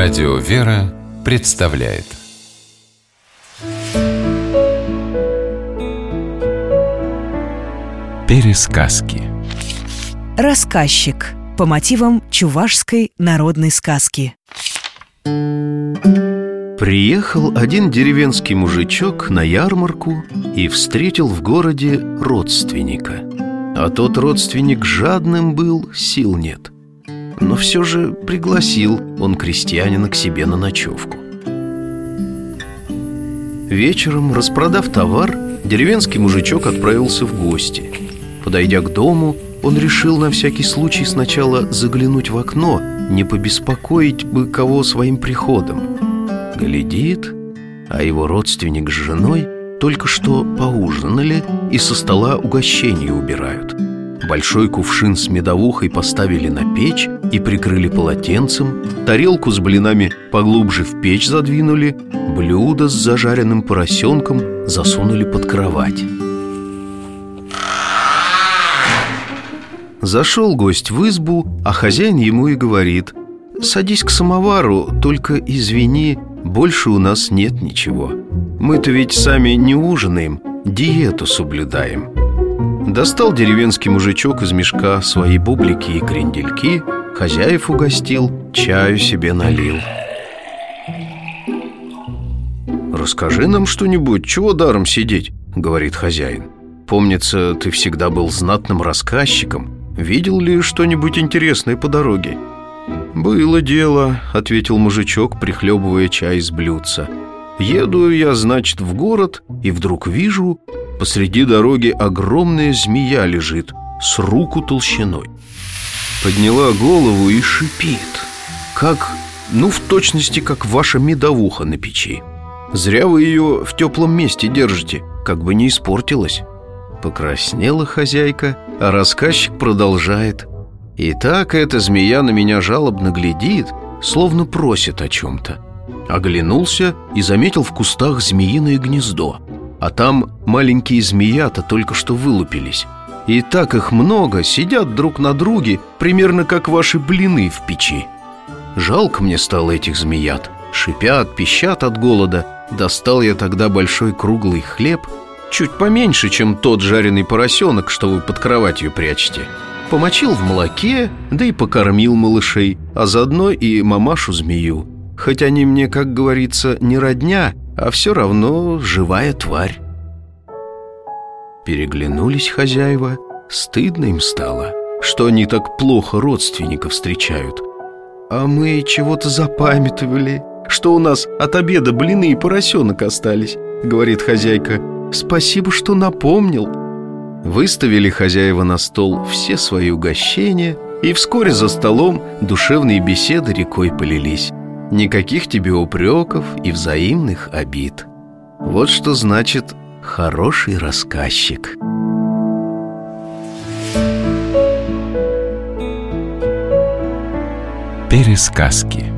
Радио «Вера» представляет. Пересказки. Рассказчик по мотивам чувашской народной сказки. Приехал один деревенский мужичок на ярмарку и встретил в городе родственника. А тот родственник жадным был, сил нет – но все же пригласил он крестьянина к себе на ночевку. Вечером, распродав товар, деревенский мужичок отправился в гости. Подойдя к дому, он решил на всякий случай сначала заглянуть в окно, не побеспокоить бы кого своим приходом. Глядит, а его родственник с женой только что поужинали и со стола угощения убирают – Большой кувшин с медовухой поставили на печь и прикрыли полотенцем Тарелку с блинами поглубже в печь задвинули Блюдо с зажаренным поросенком засунули под кровать. Зашел гость в избу, а хозяин ему и говорит Садись к самовару, только извини, больше у нас нет ничего. Мы-то ведь сами не ужинаем, диету соблюдаем Достал деревенский мужичок из мешка свои бублики и крендельки Хозяев угостил, чаю себе налил «Расскажи нам что-нибудь, чего даром сидеть?» — говорит хозяин «Помнится, ты всегда был знатным рассказчиком Видел ли что-нибудь интересное по дороге?» «Было дело», — ответил мужичок, прихлебывая чай из блюдца Еду я, значит, в город И вдруг вижу, Посреди дороги огромная змея лежит с руку толщиной. Подняла голову и шипит, как, ну, в точности, как ваша медовуха на печи. Зря вы ее в теплом месте держите, как бы не испортилась. Покраснела хозяйка, а рассказчик продолжает. И так эта змея на меня жалобно глядит, словно просит о чем-то. Оглянулся и заметил в кустах змеиное гнездо. А там маленькие змеята только что вылупились. И так их много, сидят друг на друге Примерно как ваши блины в печи. Жалко мне стало этих змеят. Шипят, пищат от голода. Достал я тогда большой круглый хлеб Чуть поменьше, чем тот жареный поросенок, что вы под кроватью прячете. Помочил в молоке, да и покормил малышей А заодно и мамашу-змею Хоть они мне, как говорится, не родня а все равно живая тварь. Переглянулись хозяева, стыдно им стало, что они так плохо родственников встречают. А мы чего-то запамятовали, что у нас от обеда блины и поросенок остались, говорит хозяйка. Спасибо, что напомнил. Выставили хозяева на стол все свои угощения, и вскоре за столом душевные беседы рекой полились. Никаких тебе упреков и взаимных обид. Вот что значит хороший рассказчик Пересказки